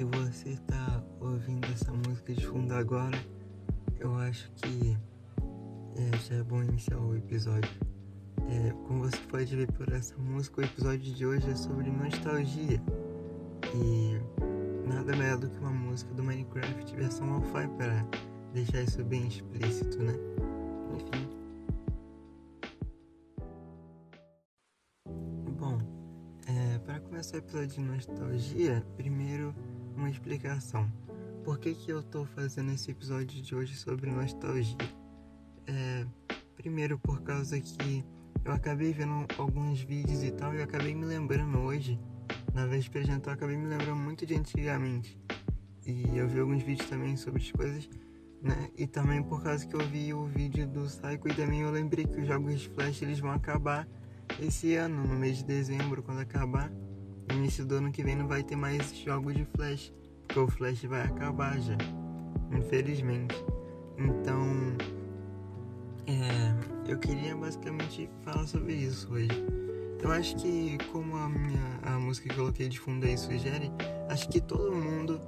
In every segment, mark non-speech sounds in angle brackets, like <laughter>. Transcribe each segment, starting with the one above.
se você está ouvindo essa música de fundo agora, eu acho que é, já é bom iniciar o episódio. É, como você pode ver por essa música, o episódio de hoje é sobre nostalgia. E nada melhor do que uma música do Minecraft versão Alpha para deixar isso bem explícito, né? Enfim. Bom, é, para começar o episódio de nostalgia, primeiro uma explicação. Por que, que eu tô fazendo esse episódio de hoje sobre nostalgia? É, primeiro por causa que eu acabei vendo alguns vídeos e tal e eu acabei me lembrando hoje, na véspera de Natal, eu acabei me lembrando muito de antigamente. E eu vi alguns vídeos também sobre as coisas, né? E também por causa que eu vi o vídeo do Psycho e também eu lembrei que os jogos Flash eles vão acabar esse ano, no mês de dezembro, quando acabar. No início do ano que vem não vai ter mais jogos de Flash, porque o Flash vai acabar já, infelizmente. Então, é, eu queria basicamente falar sobre isso hoje. Eu acho que, como a minha a música que eu coloquei de fundo aí sugere, acho que todo mundo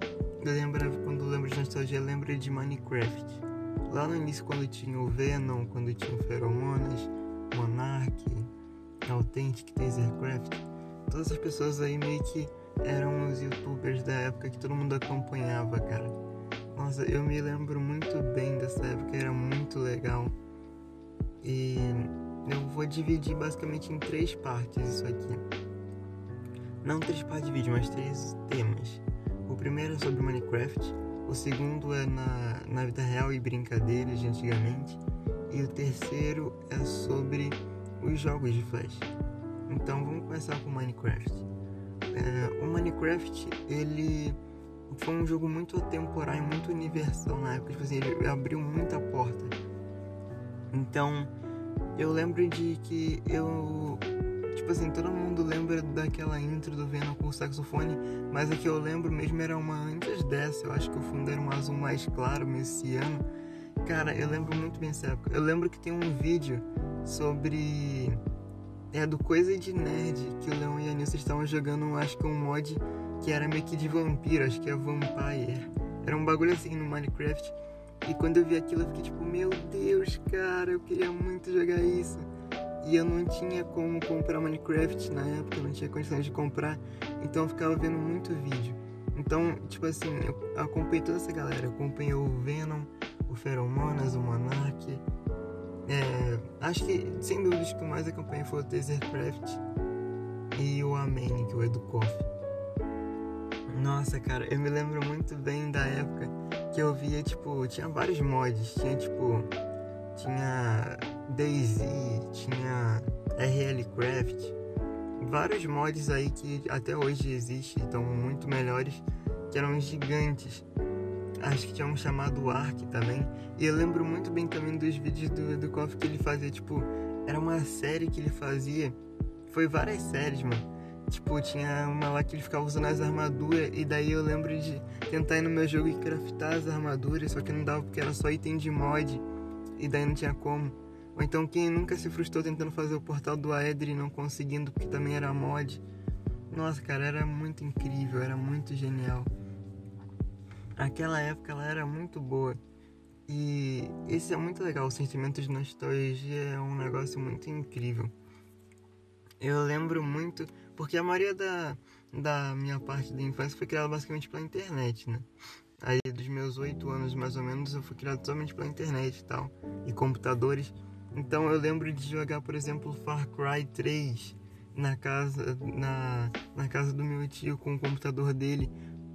lembra, quando lembra de nostalgia, lembra de Minecraft. Lá no início, quando tinha o Venom, quando tinha o Feromonas, Monarch, Authentic, Tasercraft, todas essas pessoas aí meio que eram os youtubers da época que todo mundo acompanhava, cara. Nossa, eu me lembro muito bem dessa época, era muito legal. E eu vou dividir basicamente em três partes isso aqui. Não três partes de vídeo, mas três temas. O primeiro é sobre Minecraft, o segundo é na, na vida real e brincadeiras de antigamente, e o terceiro é sobre os jogos de Flash. Então vamos começar com Minecraft. É, o Minecraft ele foi um jogo muito atemporal e muito universal na época, tipo assim, ele abriu muita porta. Então eu lembro de que eu tipo assim, todo mundo lembra daquela intro do Venom com o saxofone, mas a que eu lembro mesmo era uma antes dessa, eu acho que o fundo era um azul mais claro, messiano. Cara, eu lembro muito bem dessa época. Eu lembro que tem um vídeo sobre é do Coisa de Nerd que o Leão e a Nilce estavam jogando, acho que um mod que era meio que de vampiro, acho que é Vampire. Era um bagulho assim no Minecraft. E quando eu vi aquilo, eu fiquei tipo, meu Deus, cara, eu queria muito jogar isso. E eu não tinha como comprar Minecraft na época, eu não tinha condições de comprar, então eu ficava vendo muito vídeo. Então, tipo assim, eu acompanhei toda essa galera. Eu acompanhei o Venom, o Feromonas, o Monarch, acho que, sem dúvidas, que o mais acompanhei foi o Tasercraft e o Amen, que é o Educoff. Nossa, cara, eu me lembro muito bem da época que eu via, tipo, tinha vários mods. Tinha, tipo, tinha Daisy, tinha RL Craft. Vários mods aí que até hoje existem, estão muito melhores, que eram gigantes acho que tinha um chamado Ark também. E eu lembro muito bem também dos vídeos do, do Koff que ele fazia, tipo, era uma série que ele fazia. Foi várias séries, mano. Tipo, tinha uma lá que ele ficava usando as armaduras, e daí eu lembro de tentar ir no meu jogo e craftar as armaduras, só que não dava porque era só item de mod, e daí não tinha como. Ou então quem nunca se frustrou tentando fazer o portal do Aedre e não conseguindo porque também era mod. Nossa, cara, era muito incrível, era muito genial aquela época ela era muito boa. E esse é muito legal, o sentimento de nostalgia é um negócio muito incrível. Eu lembro muito, porque a maioria da, da minha parte da infância foi criada basicamente pela internet, né? Aí dos meus oito anos mais ou menos eu fui criado somente pela internet e tal, e computadores. Então eu lembro de jogar, por exemplo, Far Cry 3 na casa, na, na casa do meu tio com o computador dele,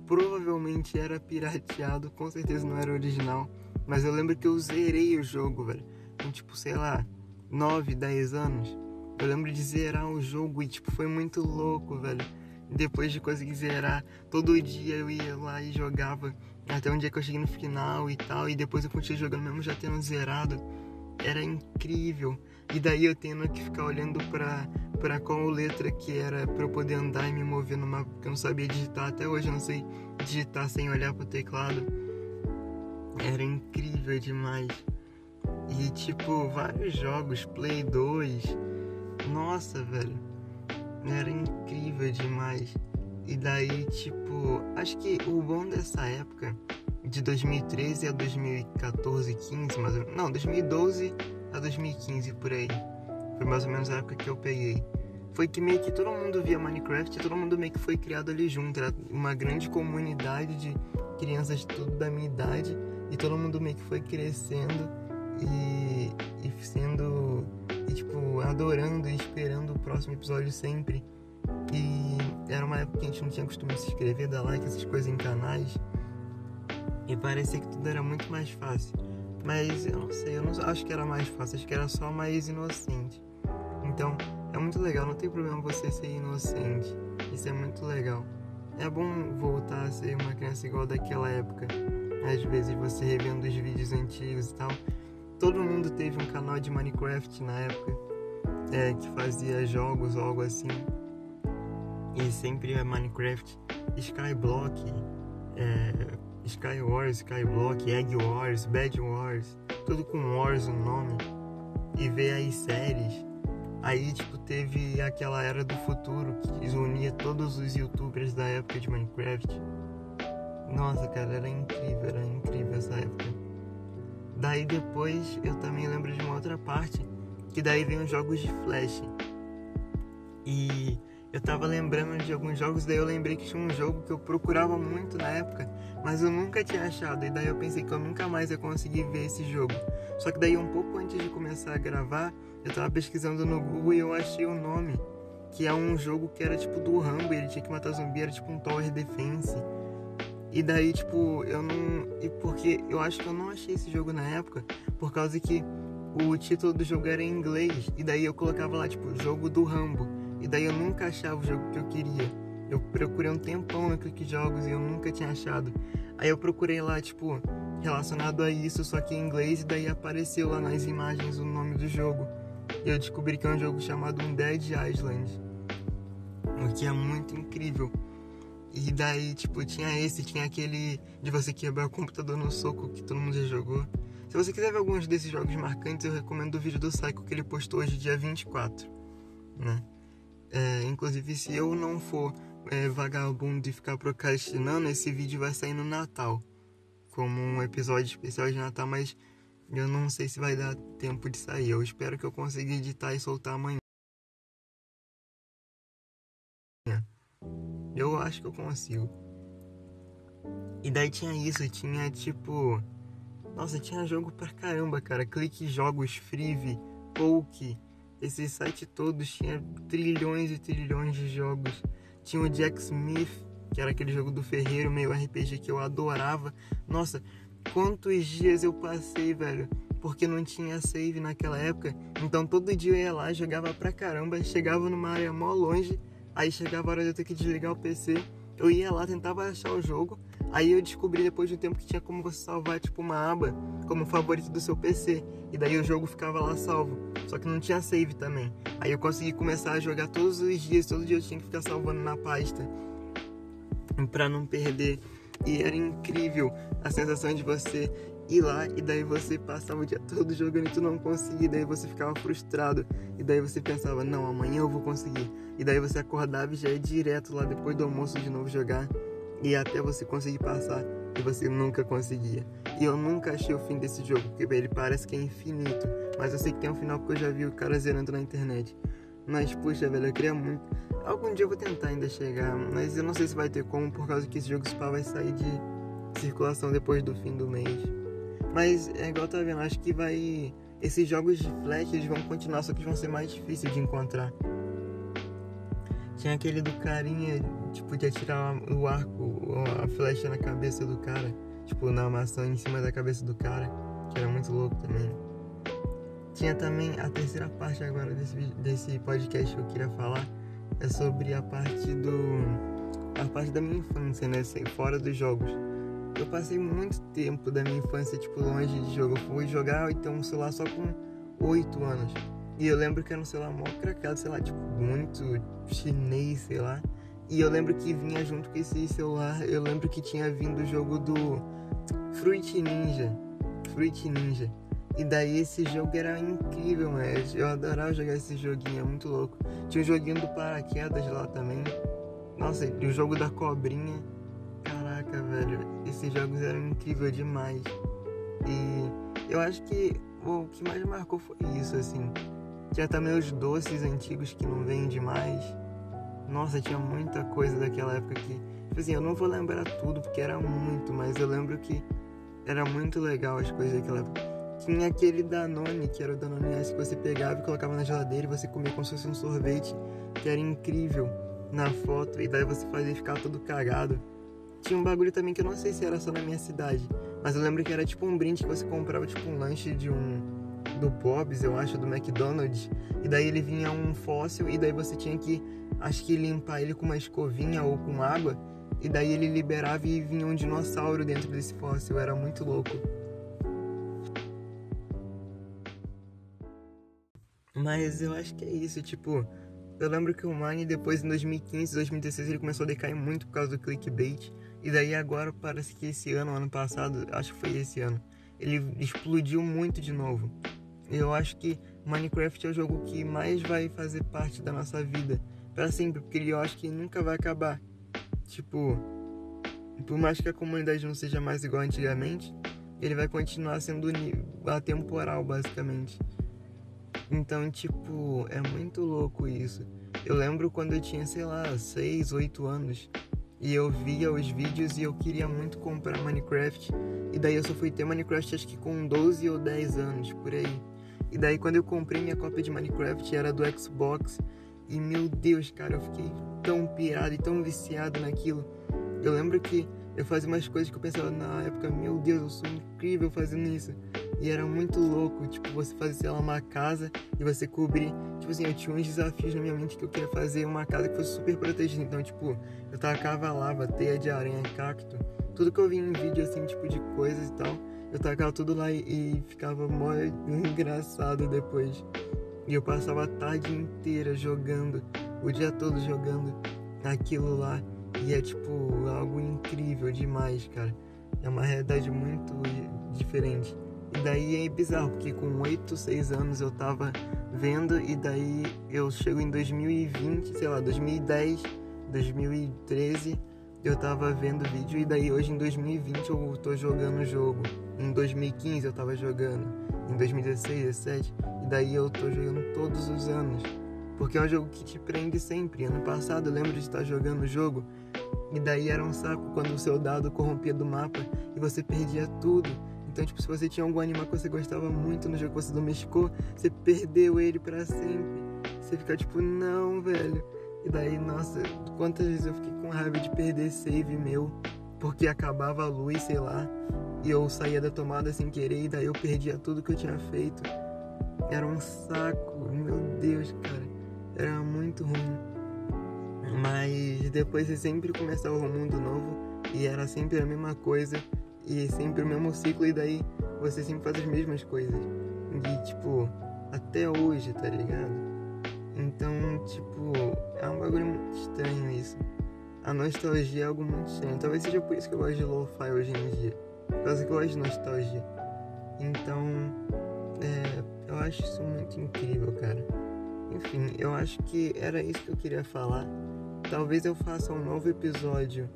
provavelmente era pirateado, com certeza não era original. Mas eu lembro que eu zerei o jogo, velho. Com tipo, sei lá, 9, 10 anos. Eu lembro de zerar o jogo e tipo, foi muito louco, velho. Depois de conseguir zerar, todo dia eu ia lá e jogava. Até um dia que eu cheguei no final e tal. E depois eu continuei jogando mesmo já tendo zerado. Era incrível. E daí eu tendo que ficar olhando pra, pra qual letra que era pra eu poder andar e me mover no mapa, porque eu não sabia digitar. Até hoje eu não sei digitar sem olhar pro teclado. Era incrível demais. E tipo, vários jogos, Play 2. Nossa, velho. Era incrível demais. E daí, tipo, acho que o bom dessa época, de 2013 a 2014, 15, mais ou menos. Não, 2012 a 2015 por aí. Foi mais ou menos a época que eu peguei. Foi que meio que todo mundo via Minecraft e todo mundo meio que foi criado ali junto. Era uma grande comunidade de crianças de tudo da minha idade e todo mundo meio que foi crescendo e, e sendo, e, tipo, adorando e esperando o próximo episódio sempre. E era uma época que a gente não tinha costume de se inscrever, dar like, essas coisas em canais. E parecia que tudo era muito mais fácil. Mas eu não sei, eu não acho que era mais fácil, acho que era só mais inocente. Então, é muito legal, não tem problema você ser inocente. Isso é muito legal. É bom voltar a ser uma criança igual daquela época. Às vezes você revendo os vídeos antigos e tal. Todo mundo teve um canal de Minecraft na época é, que fazia jogos ou algo assim. E sempre é Minecraft, Skyblock, é, Sky Wars, Skyblock, Egg Wars, Bad Wars, tudo com Wars no nome. E ver as séries. Aí, tipo, teve aquela era do futuro que unia todos os youtubers da época de Minecraft. Nossa, cara, era incrível, era incrível essa época. Daí depois eu também lembro de uma outra parte, que daí vem os jogos de Flash. E eu tava lembrando de alguns jogos, daí eu lembrei que tinha um jogo que eu procurava muito na época, mas eu nunca tinha achado, e daí eu pensei que eu nunca mais ia conseguir ver esse jogo. Só que daí um pouco antes de começar a gravar, eu tava pesquisando no Google e eu achei o nome, que é um jogo que era tipo do Rambo, ele tinha que matar zumbi, era tipo um Tower Defense. E daí, tipo, eu não. E porque eu acho que eu não achei esse jogo na época, por causa que o título do jogo era em inglês. E daí eu colocava lá, tipo, jogo do Rambo. E daí eu nunca achava o jogo que eu queria. Eu procurei um tempão no Clique Jogos e eu nunca tinha achado. Aí eu procurei lá, tipo, relacionado a isso, só que em inglês, e daí apareceu lá nas imagens o nome do jogo. E eu descobri que é um jogo chamado Dead Island. O que é muito incrível. E daí, tipo, tinha esse, tinha aquele de você quebrar o computador no soco que todo mundo já jogou. Se você quiser ver alguns desses jogos marcantes, eu recomendo o vídeo do Psycho que ele postou hoje, dia 24, né? É, inclusive, se eu não for é, vagabundo e ficar procrastinando, esse vídeo vai sair no Natal, como um episódio especial de Natal, mas eu não sei se vai dar tempo de sair. Eu espero que eu consiga editar e soltar amanhã. Eu acho que eu consigo. E daí tinha isso, tinha tipo. Nossa, tinha jogo pra caramba, cara. Clique Jogos, Frive, Poke. Esse site todos tinha trilhões e trilhões de jogos. Tinha o Jack Smith, que era aquele jogo do ferreiro, meio RPG que eu adorava. Nossa, quantos dias eu passei, velho, porque não tinha save naquela época. Então todo dia eu ia lá, jogava pra caramba, chegava numa área mó longe Aí chegava a hora de eu ter que desligar o PC, eu ia lá, tentava achar o jogo. Aí eu descobri depois de um tempo que tinha como você salvar tipo uma aba como favorito do seu PC. E daí o jogo ficava lá salvo. Só que não tinha save também. Aí eu consegui começar a jogar todos os dias, todo dia eu tinha que ficar salvando na pasta. Pra não perder. E era incrível a sensação de você ir lá e daí você passava o dia todo jogando e tu não conseguia, daí você ficava frustrado, e daí você pensava, não, amanhã eu vou conseguir. E daí você acordava e já ia direto lá depois do almoço de novo jogar, e até você conseguir passar, e você nunca conseguia. E eu nunca achei o fim desse jogo, porque ele parece que é infinito, mas eu sei que tem um final porque eu já vi o cara zerando na internet. Mas, puxa, velho, eu queria muito. Algum dia eu vou tentar ainda chegar, mas eu não sei se vai ter como, por causa que esse jogo Spa vai sair de circulação depois do fim do mês. Mas é igual tá vendo, acho que vai. Esses jogos de flash eles vão continuar, só que vão ser mais difíceis de encontrar. Tinha aquele do carinha, tipo, de atirar o arco, a flecha na cabeça do cara, tipo, na maçã em cima da cabeça do cara, que era muito louco também. Tinha também a terceira parte agora desse, desse podcast que eu queria falar, é sobre a parte do. a parte da minha infância, né? Fora dos jogos eu passei muito tempo da minha infância, tipo, longe de jogo. Eu fui jogar e ter um celular só com 8 anos. E eu lembro que era um celular mó cracado, sei lá, tipo, muito chinês, sei lá. E eu lembro que vinha junto com esse celular, eu lembro que tinha vindo o jogo do Fruit Ninja. Fruit Ninja. E daí esse jogo era incrível, mas eu adorava jogar esse joguinho, é muito louco. Tinha o um joguinho do paraquedas lá também. Nossa, e o jogo da cobrinha. Caraca, velho. Esses jogos eram incríveis demais. E eu acho que o que mais marcou foi isso, assim. Tinha também os doces antigos que não vendem mais. Nossa, tinha muita coisa daquela época que. Tipo assim, eu não vou lembrar tudo porque era muito, mas eu lembro que era muito legal as coisas daquela época. Tinha aquele Danone, que era o Danone S, que você pegava e colocava na geladeira e você comia como se fosse um sorvete, que era incrível na foto, e daí você fazia ficar todo cagado. Tinha um bagulho também que eu não sei se era só na minha cidade, mas eu lembro que era tipo um brinde que você comprava tipo um lanche de um do Bob's, eu acho, do McDonald's, e daí ele vinha um fóssil e daí você tinha que acho que limpar ele com uma escovinha ou com água, e daí ele liberava e vinha um dinossauro dentro desse fóssil, era muito louco. Mas eu acho que é isso, tipo, eu lembro que o Mine depois em 2015, 2016 ele começou a decair muito por causa do clickbait. E daí agora parece que esse ano, ano passado, acho que foi esse ano, ele explodiu muito de novo. Eu acho que Minecraft é o jogo que mais vai fazer parte da nossa vida para sempre, porque eu acho que nunca vai acabar. Tipo, por mais que a comunidade não seja mais igual antigamente, ele vai continuar sendo atemporal, basicamente. Então, tipo, é muito louco isso. Eu lembro quando eu tinha, sei lá, 6, 8 anos e eu via os vídeos e eu queria muito comprar Minecraft. E daí eu só fui ter Minecraft acho que com 12 ou 10 anos, por aí. E daí quando eu comprei minha cópia de Minecraft era do Xbox. E meu Deus, cara, eu fiquei tão pirado e tão viciado naquilo. Eu lembro que eu fazia umas coisas que eu pensava na época, meu Deus, eu sou incrível fazendo isso. E era muito louco, tipo, você fazer, sei lá, uma casa e você cobrir. Tipo assim, eu tinha uns desafios na minha mente que eu queria fazer uma casa que fosse super protegida. Então, tipo, eu tacava lava, teia de aranha, cacto. Tudo que eu vi em vídeo, assim, tipo, de coisas e tal, eu tacava tudo lá e, e ficava mó <laughs> engraçado depois. E eu passava a tarde inteira jogando, o dia todo jogando aquilo lá. E é, tipo, algo incrível demais, cara. É uma realidade muito diferente. E daí é bizarro, porque com 8, 6 anos eu tava vendo e daí eu chego em 2020, sei lá, 2010, 2013, eu tava vendo vídeo e daí hoje em 2020 eu tô jogando o jogo. Em 2015 eu tava jogando, em 2016, 2017, e daí eu tô jogando todos os anos. Porque é um jogo que te prende sempre. Ano passado eu lembro de estar jogando o jogo e daí era um saco quando o seu dado corrompia do mapa e você perdia tudo. Então, tipo, se você tinha algum animal que você gostava muito no jogo que você domesticou, você perdeu ele para sempre. Você fica tipo, não, velho. E daí, nossa, quantas vezes eu fiquei com raiva de perder save meu, porque acabava a luz, sei lá, e eu saía da tomada sem querer, e daí eu perdia tudo que eu tinha feito. Era um saco, meu Deus, cara. Era muito ruim. Mas depois você sempre começava um mundo novo e era sempre a mesma coisa e sempre o mesmo ciclo e daí você sempre faz as mesmas coisas. E tipo, até hoje, tá ligado? Então, tipo, é um bagulho muito estranho isso. A nostalgia é algo muito estranho. Talvez seja por isso que eu gosto de lo-fi hoje em dia. Por causa que eu gosto de nostalgia. Então, é, eu acho isso muito incrível, cara. Enfim, eu acho que era isso que eu queria falar. Talvez eu faça um novo episódio.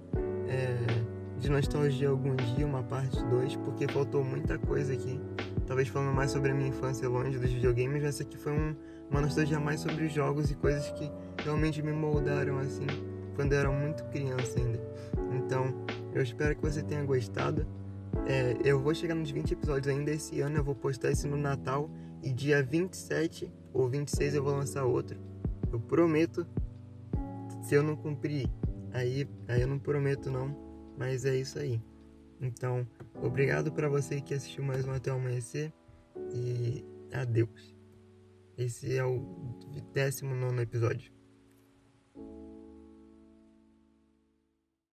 É, de nostalgia algum dia, uma parte 2, porque faltou muita coisa aqui. Talvez falando mais sobre a minha infância longe dos videogames, essa aqui foi um, uma nostalgia mais sobre jogos e coisas que realmente me moldaram assim, quando eu era muito criança ainda. Então, eu espero que você tenha gostado. É, eu vou chegar nos 20 episódios ainda esse ano, eu vou postar isso no Natal e dia 27 ou 26 eu vou lançar outro. Eu prometo. Se eu não cumprir, aí, aí eu não prometo não mas é isso aí. Então, obrigado para você que assistiu mais um Até o Amanhecer e adeus. Esse é o 19 episódio.